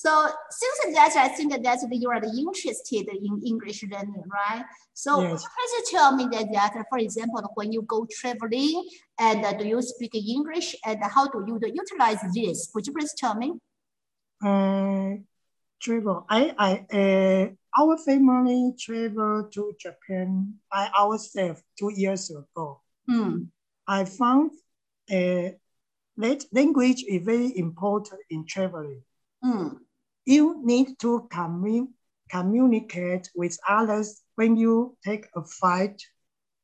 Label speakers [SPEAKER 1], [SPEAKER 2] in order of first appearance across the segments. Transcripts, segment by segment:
[SPEAKER 1] So since that, I think that you are interested in English learning, right? So
[SPEAKER 2] Yes.
[SPEAKER 1] please tell me that, that, for example, when you go traveling and uh, do you speak English and how do you utilize this? Would you please tell me?
[SPEAKER 2] Uh, travel. I, I, uh, our family traveled to Japan by ourselves two years ago.
[SPEAKER 1] Hmm.
[SPEAKER 2] I found uh, that language is very important in traveling.
[SPEAKER 1] Hmm.
[SPEAKER 2] You need to commu- communicate with others when you take a flight,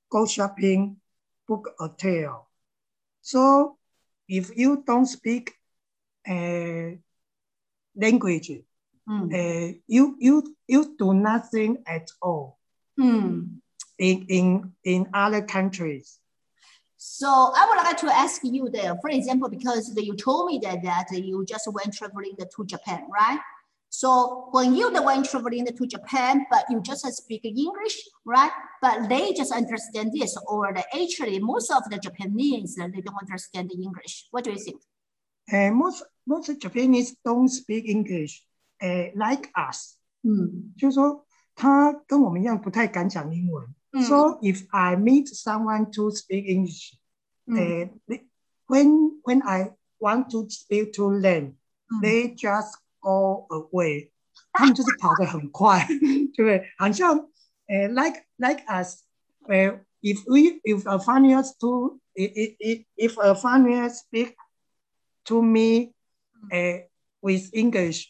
[SPEAKER 2] go shopping, book a hotel. So if you don't speak uh, language,
[SPEAKER 1] Hmm.
[SPEAKER 2] uh, you you you do nothing at all
[SPEAKER 1] Hmm.
[SPEAKER 2] in in in other countries.
[SPEAKER 1] So I would like to ask you there, for example, because you told me that, that you just went traveling to Japan, right? So when you went traveling to Japan, but you just speak English, right? But they just understand this, or the, actually most of the Japanese they don't understand the English. What do you think?
[SPEAKER 2] Uh, most most Japanese don't speak English, uh, like us.
[SPEAKER 1] 嗯
[SPEAKER 2] 就是说他跟我们一样不太敢讲英文。
[SPEAKER 1] 嗯
[SPEAKER 2] So if I meet someone to speak English,
[SPEAKER 1] 嗯
[SPEAKER 2] uh, they- when when I want to speak to them,
[SPEAKER 1] 嗯
[SPEAKER 2] they just go away. 他们就是跑得很快，对不对？好像呃、like like us，呃、if we if a foreigner to if if if a foreigner speak to me, 呃、with English，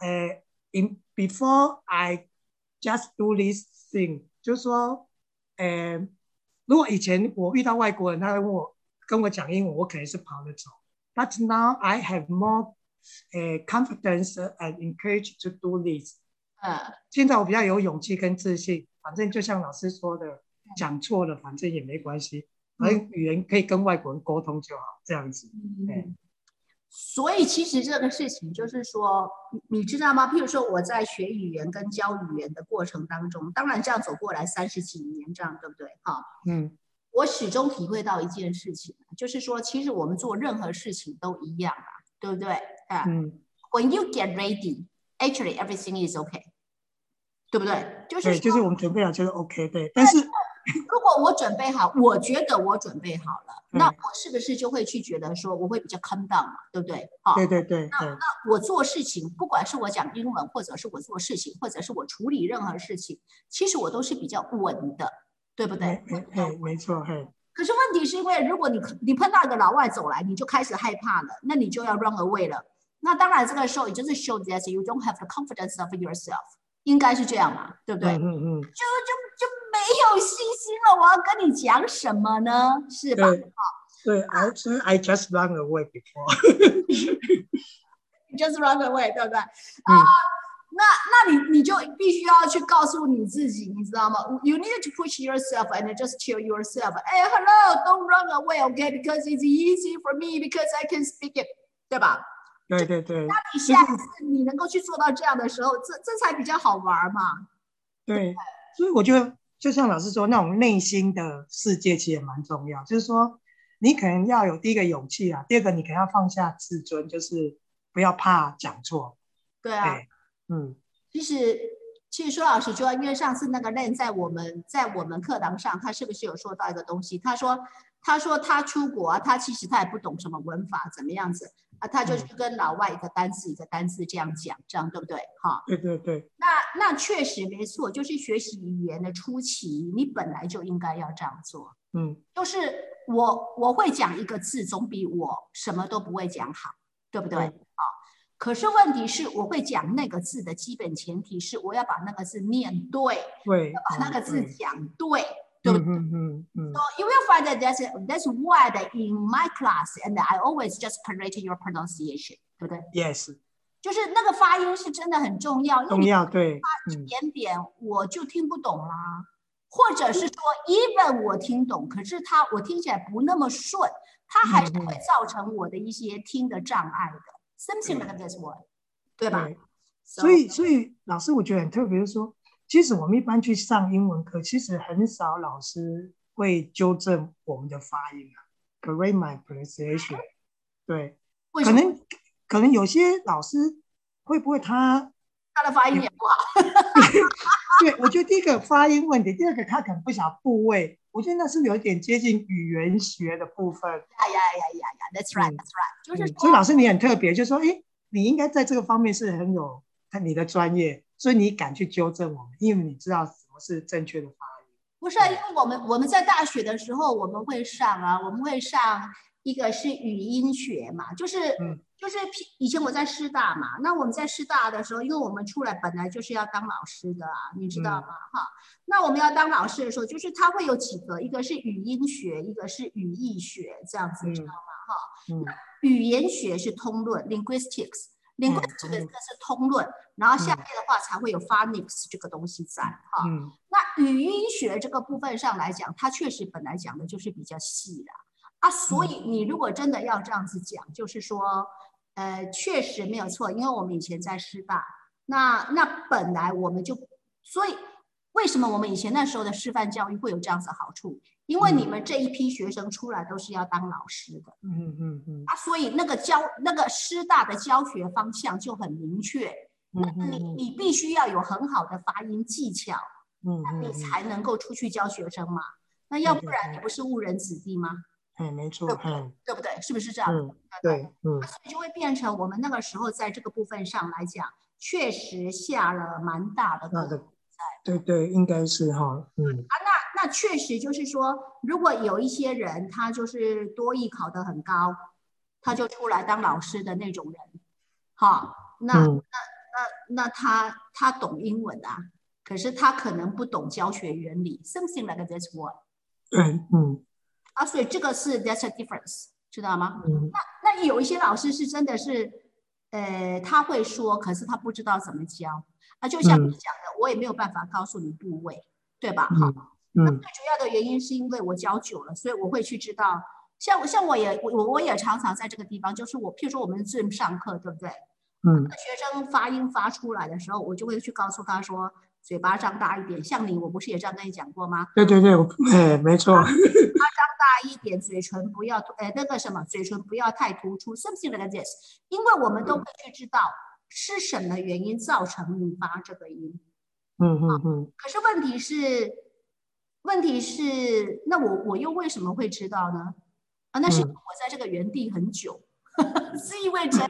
[SPEAKER 2] 呃、in before I just do this thing，就是说，呃，如果以前我遇到外国人，他问我跟我讲英文，我可能是跑着走。But now I have more 呃 confidence and encourage to do this。
[SPEAKER 1] 呃
[SPEAKER 2] 现在我比较有勇气跟自信，反正就像老师说的，讲错了反正也没关系，反正语言可以跟外国人沟通就好，这样子。
[SPEAKER 1] 嗯，所以其实这个事情就是说，你你知道吗？譬如说我在学语言跟教语言的过程当中，当然这样走过来三十几年，这样对不对？哈，
[SPEAKER 2] 嗯
[SPEAKER 1] 我始终体会到一件事情，就是说，其实我们做任何事情都一样啊，对不对？啊、
[SPEAKER 2] 嗯
[SPEAKER 1] ，When you get ready, actually everything is okay，对不对？就是
[SPEAKER 2] 对，就是我们准备好就是 OK，对。但是
[SPEAKER 1] 如果我准备好，我觉得我准备好了，
[SPEAKER 2] 嗯
[SPEAKER 1] 那我是不是就会去觉得说我会比较 calm down 嘛，对不对？好，
[SPEAKER 2] 对对对那，
[SPEAKER 1] 我做事情，不管是我讲英文，或者是我做事情，或者是我处理任何事情，其实我都是比较稳的，对不对
[SPEAKER 2] 没？没嘿没错嘿，
[SPEAKER 1] 可是问题是因为，如果你你碰到一个老外走来，你就开始害怕了，那你就要 run away 了。那当然，这个时候也就是 show that you don't have the confidence of yourself，应该是这样嘛，对不对？
[SPEAKER 2] 嗯嗯嗯，
[SPEAKER 1] 就就就没有信心了，我要跟你讲什么呢？是吧？
[SPEAKER 2] 对对，I so I just run away before。
[SPEAKER 1] just run away，对不对？
[SPEAKER 2] 嗯
[SPEAKER 1] 啊，那那你你就必须要去告诉你自己，你知道吗？You need to push yourself and just tell yourself, "Hey, hello, don't run away, okay? Because it's easy for me because I can speak it，对吧？
[SPEAKER 2] 对对对
[SPEAKER 1] 当你下一次你能够去做到这样的时候，这这才比较好玩嘛。
[SPEAKER 2] 对，所以我觉得就像老师说，那种内心的世界其实也蛮重要。就是说，你可能要有第一个勇气啊，第二个你可能要放下自尊，就是不要怕讲错。
[SPEAKER 1] 对啊，
[SPEAKER 2] 对，嗯
[SPEAKER 1] 其实其实说老实说，因为上次那个 Len 在我们在我们课堂上，他是不是有说到一个东西？他说他说他出国啊，他其实他也不懂什么文法怎么样子啊，他就去跟老外一个单词一个单词这样讲，这样对不对？哈，
[SPEAKER 2] 对对对，
[SPEAKER 1] 那那确实没错，就是学习语言的初期，你本来就应该要这样做。
[SPEAKER 2] 嗯
[SPEAKER 1] 就是我我会讲一个字，总比我什么都不会讲好，对不对？
[SPEAKER 2] 对
[SPEAKER 1] 好，可是问题是，我会讲那个字的基本前提是我要把那个字念对，
[SPEAKER 2] 对，
[SPEAKER 1] 要把那个字
[SPEAKER 2] 对
[SPEAKER 1] 讲对，对不对？
[SPEAKER 2] 嗯嗯嗯嗯
[SPEAKER 1] So you will find that that's that's why that in my class and I always just correct your pronunciation，对不对
[SPEAKER 2] ？，yes，
[SPEAKER 1] 就是那个发音是真的很重要，
[SPEAKER 2] 重要，对，发一
[SPEAKER 1] 点点我就听不懂啦，或者是说 even 我听懂，可是它我听起来不那么顺，它还是会造成我的一些听的障碍的，something like this one，对吧？
[SPEAKER 2] 对。所以，所以老师我觉得很特别，就是说，其实我们一般去上英文课，其实很少老师会纠正我们的发音啊，correct my pronunciation。对？可能可能有些老师会不会他
[SPEAKER 1] 他的发音也不好？
[SPEAKER 2] 对，我觉得第一个发音问题，第二个他可能不晓部位，我觉得那是有一点接近语言学的部分。
[SPEAKER 1] 呀呀呀呀呀，That's right, That's right，就是说，
[SPEAKER 2] 所以老师你很特别，就说，哎，你应该在这个方面是很有你的专业，所以你敢去纠正我们，因为你知道什么是正确的发音。
[SPEAKER 1] 不是啊，因为我们我们在大学的时候我们会上啊，我们会上一个是语音学嘛，就是。就是以前我在师大嘛，那我们在师大的时候，因为我们出来本来就是要当老师的啊，你知道吗？哈，那我们要当老师的时候，就是他会有几个，一个是语音学，一个是语义学，这样子，知道吗？哈，嗯，语言学是通论，linguistics，linguistics 这个是通论，然后下面的话才会有 phonics 这个东西在，哈，那语音学这个部分上来讲，它确实本来讲的就是比较细的啊，所以你如果真的要这样子讲，就是说。呃，确实没有错，因为我们以前在师大，那那本来我们就，所以为什么我们以前那时候的师范教育会有这样子的好处？因为你们这一批学生出来都是要当老师的，嗯嗯嗯啊，所以那个教那个师大的教学方向就很明确，那你你必须要有很好的发音技巧，嗯，那你才能够出去教学生嘛，那要不然你不是误人子弟吗？
[SPEAKER 2] 嗯，没错，嗯，
[SPEAKER 1] 对不对？是不是这样？
[SPEAKER 2] 嗯，对，嗯，
[SPEAKER 1] 所以就会变成我们那个时候在这个部分上来讲，确实下了蛮大的功夫在。
[SPEAKER 2] 对对，应该是哈，嗯。
[SPEAKER 1] 啊，那那确实就是说，如果有一些人他就是多艺考得很高，他就出来当老师的那种人，哈，那那那那他他懂英文啊，可是他可能不懂教学原理，something like this one。
[SPEAKER 2] 对，嗯。
[SPEAKER 1] 啊，所以这个是 that's a difference，知道吗？嗯。那那有一些老师是真的是，呃，他会说，可是他不知道怎么教。啊，就像你讲的，我也没有办法告诉你部位，对吧？好。嗯。那最主要的原因是因为我教久了，所以我会去知道。像像我也我我也常常在这个地方，就是我譬如说我们 Zoom 上课，对不对？嗯。学生发音发出来的时候，我就会去告诉他说，嘴巴张大一点。像你，我不是也这样跟你讲过吗？
[SPEAKER 2] 对对对，哎，没错。
[SPEAKER 1] 大一点，嘴唇不要，呃，那个什么，嘴唇不要太突出，something like this。因为我们都会去知道是什么原因造成你发这个音。
[SPEAKER 2] 嗯嗯嗯。
[SPEAKER 1] 可是问题是，问题是，那我我又为什么会知道呢？啊，那是我在这个原地很久，是因为这样，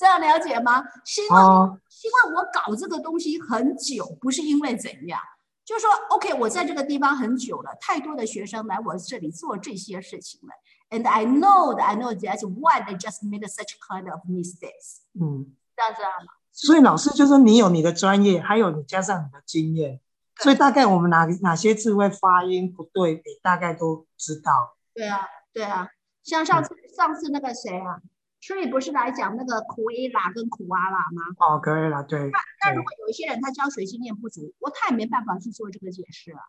[SPEAKER 1] 这样了解吗？是因为，因为我搞这个东西很久，不是因为怎样。就是说，OK，我在这个地方很久了，太多的学生来我这里做这些事情了，and I know that I know that's why they just made such kind of mistakes。嗯，这样子啊。
[SPEAKER 2] 所以老师就说，你有你的专业，还有你加上你的经验，所以大概我们哪哪些字会发音不对，你大概都知道。
[SPEAKER 1] 对啊，对啊，像上次上次那个谁啊？所以不是来讲那个苦 A 啦跟苦阿拉吗？
[SPEAKER 2] 哦，可以了，对。
[SPEAKER 1] 那那如果有一些人他教学经验不足，我他也没办法去做这个解释啊。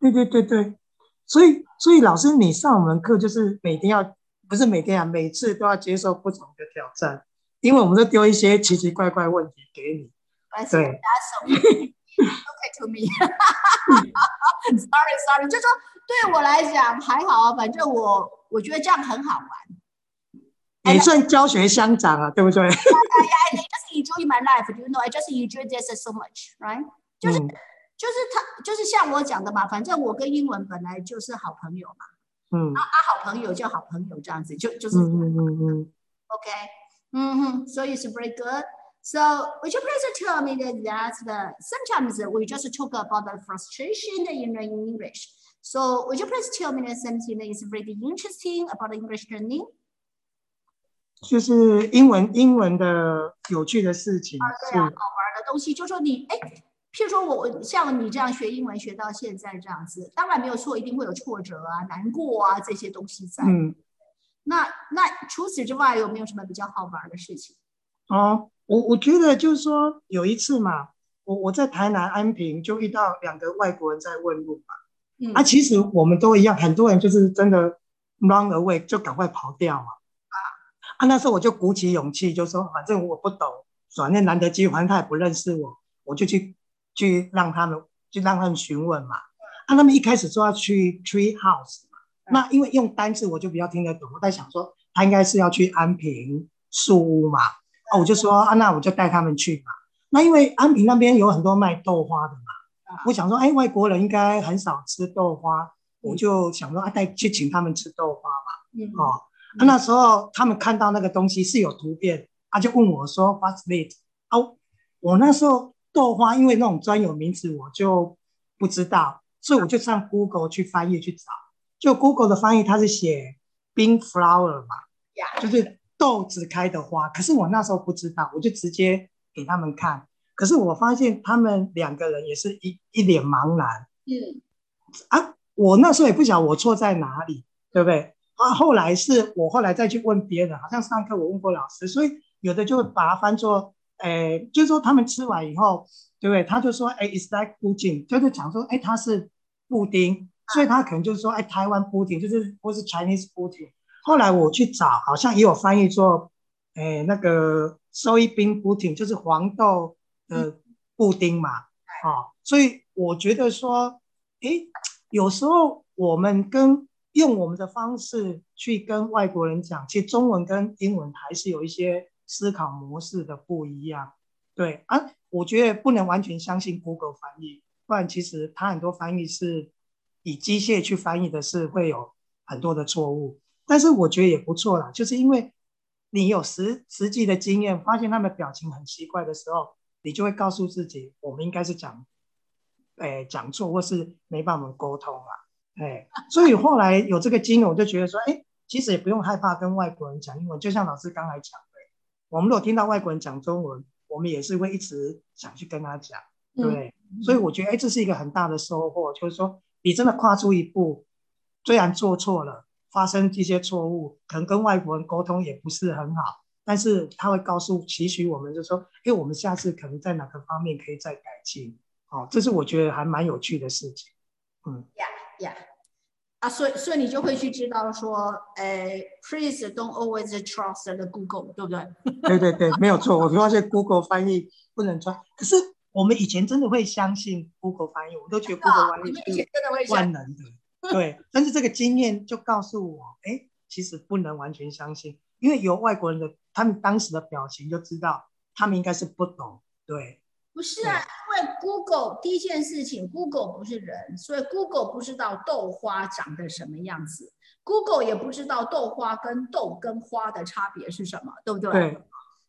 [SPEAKER 2] 对对对对，所以所以老师你上我们课就是每天要不是每天啊，每次都要接受不同的挑战，因为我们都丢一些奇奇怪怪问题给你。
[SPEAKER 1] 对。OK to me。Sorry Sorry，就说对我来讲还好啊，反正我我觉得这样很好玩。
[SPEAKER 2] 也算教学相长啊，对不对？I
[SPEAKER 1] just enjoy my life, you know. I just enjoy this so much, right? 就是就是他就是像我讲的嘛，反正我跟英文本来就是好朋友嘛。嗯。啊啊，好朋友就好朋友这样子，就就是嗯嗯嗯。OK，嗯哼，所以是 very good. So would you please tell me that that the sometimes we just talk about the frustration in learning English. So would you please tell me that something that is very interesting about English learning?
[SPEAKER 2] 就是英文，英文的有趣的事情，
[SPEAKER 1] 对啊，好玩的东西。就说你，哎，譬如说我像你这样学英文学到现在这样子，当然没有错，一定会有挫折啊、难过啊这些东西在。嗯，那那除此之外，有没有什么比较好玩的事情？
[SPEAKER 2] 哦，我我觉得就是说有一次嘛，我我在台南安平就遇到两个外国人在问路嘛。嗯，啊，其实我们都一样，很多人就是真的 run away 就赶快跑掉嘛。啊，那时候我就鼓起勇气，就说反正我不懂，反正难得机会，反正他也不认识我，我就去去让他们，就让他们询问嘛。啊，他们一开始说要去 Tree House 嘛，那因为用单字我就比较听得懂，我在想说他应该是要去安平树屋嘛。啊，我就说啊，那我就带他们去嘛。那因为安平那边有很多卖豆花的嘛，我想说，哎，外国人应该很少吃豆花，我就想说啊，带去请他们吃豆花嘛。嗯，哦，那时候他们看到那个东西是有图片，他就问我说，What's it？啊，我那时候豆花因为那种专有名词我就不知道，所以我就上 Google 去翻译去找，就 Google 的翻译它是写 bean flower 嘛，就是豆子开的花。可是我那时候不知道，我就直接给他们看。可是我发现他们两个人也是一一脸茫然。嗯，啊，我那时候也不晓得我错在哪里，对不对？啊，后来是我后来再去问别人，好像上课我问过老师，所以有的就会把它翻作，诶，就是说他们吃完以后，对不对？他就说，哎，it's like pudding，就是讲说，哎，它是布丁，所以他可能就是说，哎，台湾布丁，就是或是 Chinese pudding。后来我去找，好像也有翻译作，诶，那个 soybean pudding，就是黄豆。的布丁嘛，啊，所以我觉得说，诶，有时候我们跟用我们的方式去跟外国人讲，其实中文跟英文还是有一些思考模式的不一样。对啊，我觉得不能完全相信 Google 翻译，不然其实它很多翻译是以机械去翻译的，是会有很多的错误。但是我觉得也不错啦，就是因为你有实实际的经验，发现他们表情很奇怪的时候。你就会告诉自己，我们应该是讲，哎，讲错或是没办法沟通啊，哎，所以后来有这个经验，我就觉得说，哎，其实也不用害怕跟外国人讲英文，就像老师刚才讲的，我们如果听到外国人讲中文，我们也是会一直想去跟他讲，对，所以我觉得，哎，这是一个很大的收获，就是说，你真的跨出一步，虽然做错了，发生一些错误，可能跟外国人沟通也不是很好。但是他会告诉、期许我们，就说：“哎，我们下次可能在哪个方面可以再改进。”哦，这是我觉得还蛮有趣的事情。
[SPEAKER 1] 嗯，呀呀，啊，所以所以你就会去知道说，呃，Please don't always trust the Google，对不对？
[SPEAKER 2] 对对对，没有错。我发现 Google 翻译不能穿，可是我们以前真的会相信 Google 翻译，我们都觉得 Google 翻译是万能的。对，但是这个经验就告诉我，哎，其实不能完全相信。因为有外国人的，他们当时的表情就知道，他们应该是不懂。对，
[SPEAKER 1] 不是啊，因为 Google 第一件事情，Google 不是人，所以 Google 不知道豆花长得什么样子，Google 也不知道豆花跟豆跟花的差别是什么，对不对？
[SPEAKER 2] 对。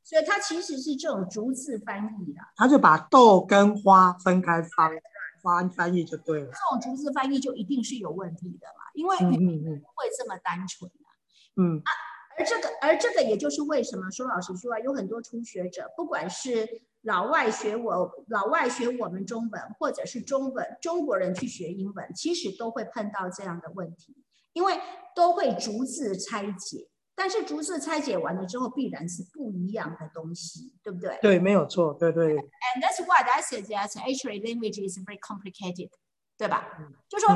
[SPEAKER 1] 所以它其实是这种逐字翻译的。
[SPEAKER 2] 他就把豆跟花分开翻翻翻译就对了。
[SPEAKER 1] 这种逐字翻译就一定是有问题的嘛？因为语言不会这么单纯的。嗯。而这个，而这个，也就是为什么说老实说啊，有很多初学者，不管是老外学我，老外学我们中文，或者是中文中国人去学英文，其实都会碰到这样的问题，因为都会逐字拆解，但是逐字拆解完了之后，必然是不一样的东西，对不对？
[SPEAKER 2] 对，没有错，对对。
[SPEAKER 1] And that's why I that actually language is very complicated. 对吧？就说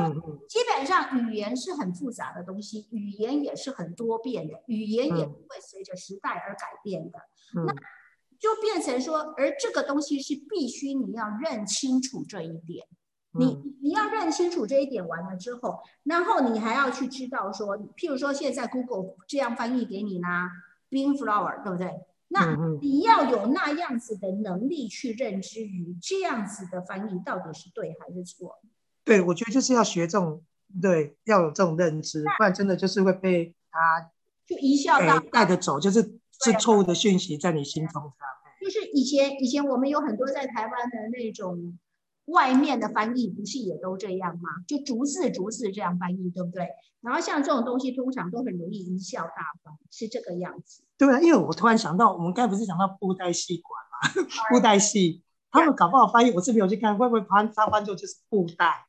[SPEAKER 1] 基本上语言是很复杂的东西，语言也是很多变的，语言也不会随着时代而改变的。那就变成说，而这个东西是必须你要认清楚这一点，你你要认清楚这一点完了之后，然后你还要去知道说，譬如说现在 Google 这样翻译给你呢，bean flower，对不对？那你要有那样子的能力去认知于这样子的翻译到底是对还是错。
[SPEAKER 2] 对，我觉得就是要学这种，对，要有这种认知，不然真的就是会被他
[SPEAKER 1] 就一笑到
[SPEAKER 2] 带着走，就是是错误的讯息在你心中。
[SPEAKER 1] 就是以前以前我们有很多在台湾的那种外面的翻译，不是也都这样吗？就逐字逐字这样翻译，对不对？然后像这种东西，通常都很容易一笑大方，是这个样子。
[SPEAKER 2] 对啊，因为我突然想到，我们刚才不是讲到布袋戏馆吗？布袋戏，他们搞不好翻译，我是没有去看，会不会翻他翻作就是布袋？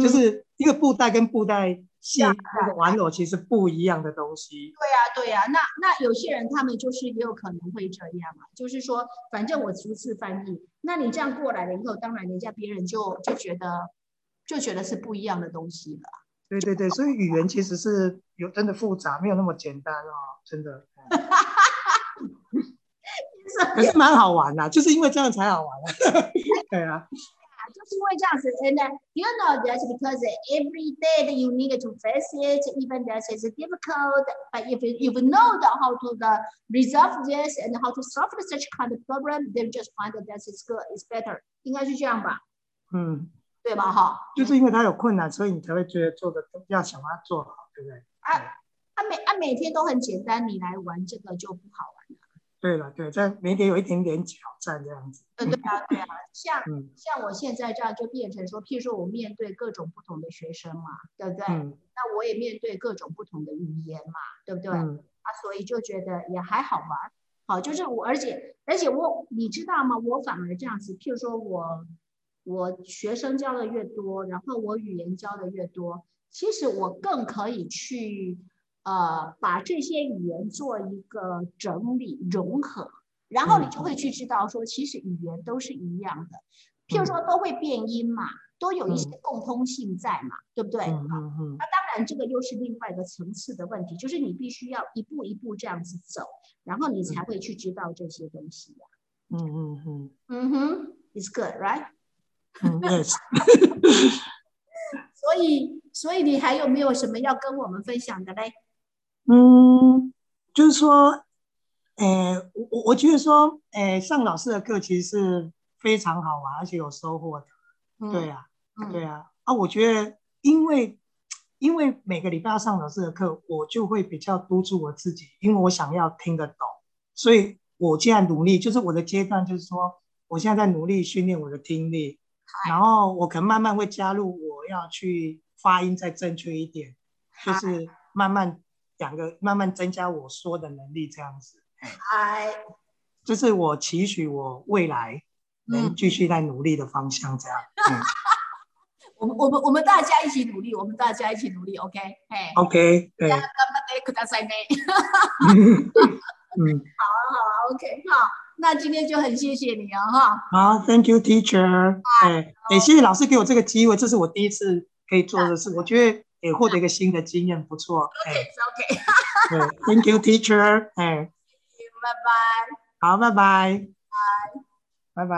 [SPEAKER 2] 就是一个布袋跟布袋戏那个玩偶其实不一样的东西。
[SPEAKER 1] 对呀，对呀。那那有些人他们就是也有可能会这样嘛，就是说反正我逐字翻译，那你这样过来了以后，当然人家别人就就觉得就觉得是不一样的东西了。
[SPEAKER 2] 对对对，所以语言其实是有真的复杂，没有那么简单哦，真的。可是蛮好玩的，就是因为这样才好玩。对啊。
[SPEAKER 1] 就 就是因为这样子，and uh, you know that because every day that you need to face it, even that is difficult, but if you, if you know the, how to the resolve this and how to solve such kind of problem, then just find that that is good, is better，应该是这样吧？
[SPEAKER 2] 嗯，
[SPEAKER 1] 对吧？哈，
[SPEAKER 2] 就是因为他有困难，所以你才会觉得做的要想把它做好，对不对？
[SPEAKER 1] 啊啊每啊每天都很简单，你来玩这个就不好玩了。
[SPEAKER 2] 对了，对，在每天有一点点挑战这样子。
[SPEAKER 1] 呃，对啊，对啊，像
[SPEAKER 2] 嗯
[SPEAKER 1] 像我现在这样就变成说，譬如说我面对各种不同的学生嘛，对不对？
[SPEAKER 2] 嗯
[SPEAKER 1] 那我也面对各种不同的语言嘛，对不对？
[SPEAKER 2] 嗯
[SPEAKER 1] 啊，所以就觉得也还好玩。好，就是我，而且而且我，你知道吗？我反而这样子，譬如说我我学生教的越多，然后我语言教的越多，其实我更可以去呃把这些语言做一个整理融合，然后你就会去知道说，其实语言都是一样的，譬如说都会变音嘛，都有一些共通性在嘛，对不对？
[SPEAKER 2] 嗯嗯嗯
[SPEAKER 1] 那当然，这个又是另外一个层次的问题，就是你必须要一步一步这样子走，然后你才会去知道这些东西呀、
[SPEAKER 2] 嗯嗯嗯
[SPEAKER 1] 嗯哼，It's good, right？
[SPEAKER 2] 嗯，yes。
[SPEAKER 1] 所以，所以你还有没有什么要跟我们分享的嘞？
[SPEAKER 2] 嗯，就是说，诶、我我我觉得说，诶、上老师的课其实是非常好玩，而且有收获的。对啊，
[SPEAKER 1] 嗯，
[SPEAKER 2] 对啊，啊，我觉得因为因为每个礼拜要上老师的课，我就会比较督促我自己，因为我想要听得懂，所以我现在努力，就是我的阶段，就是说，我现在在努力训练我的听力，然后我可能慢慢会加入我要去发音再正确一点，就是慢慢两个慢慢增加我说的能力，这样子，
[SPEAKER 1] 嗨，
[SPEAKER 2] 这是我期许我未来能
[SPEAKER 1] 嗯
[SPEAKER 2] 继续在努力的方向，这样，嗯
[SPEAKER 1] 我们我们我们大家一起努力，我们大家一起努力，OK？哎
[SPEAKER 2] ，，OK，对。
[SPEAKER 1] 干嘛得可大赛内？
[SPEAKER 2] 嗯，
[SPEAKER 1] 好，OK，好，那今天就很谢谢你啊，哈。
[SPEAKER 2] 好，Thank you, teacher。哎，哎，谢谢老师给我这个机会，这是我第一次可以做的事，我觉得也获得一个新的经验，不错。哎
[SPEAKER 1] ，OK，
[SPEAKER 2] 对，Thank you, teacher。哎，
[SPEAKER 1] 拜拜。
[SPEAKER 2] 好，拜拜。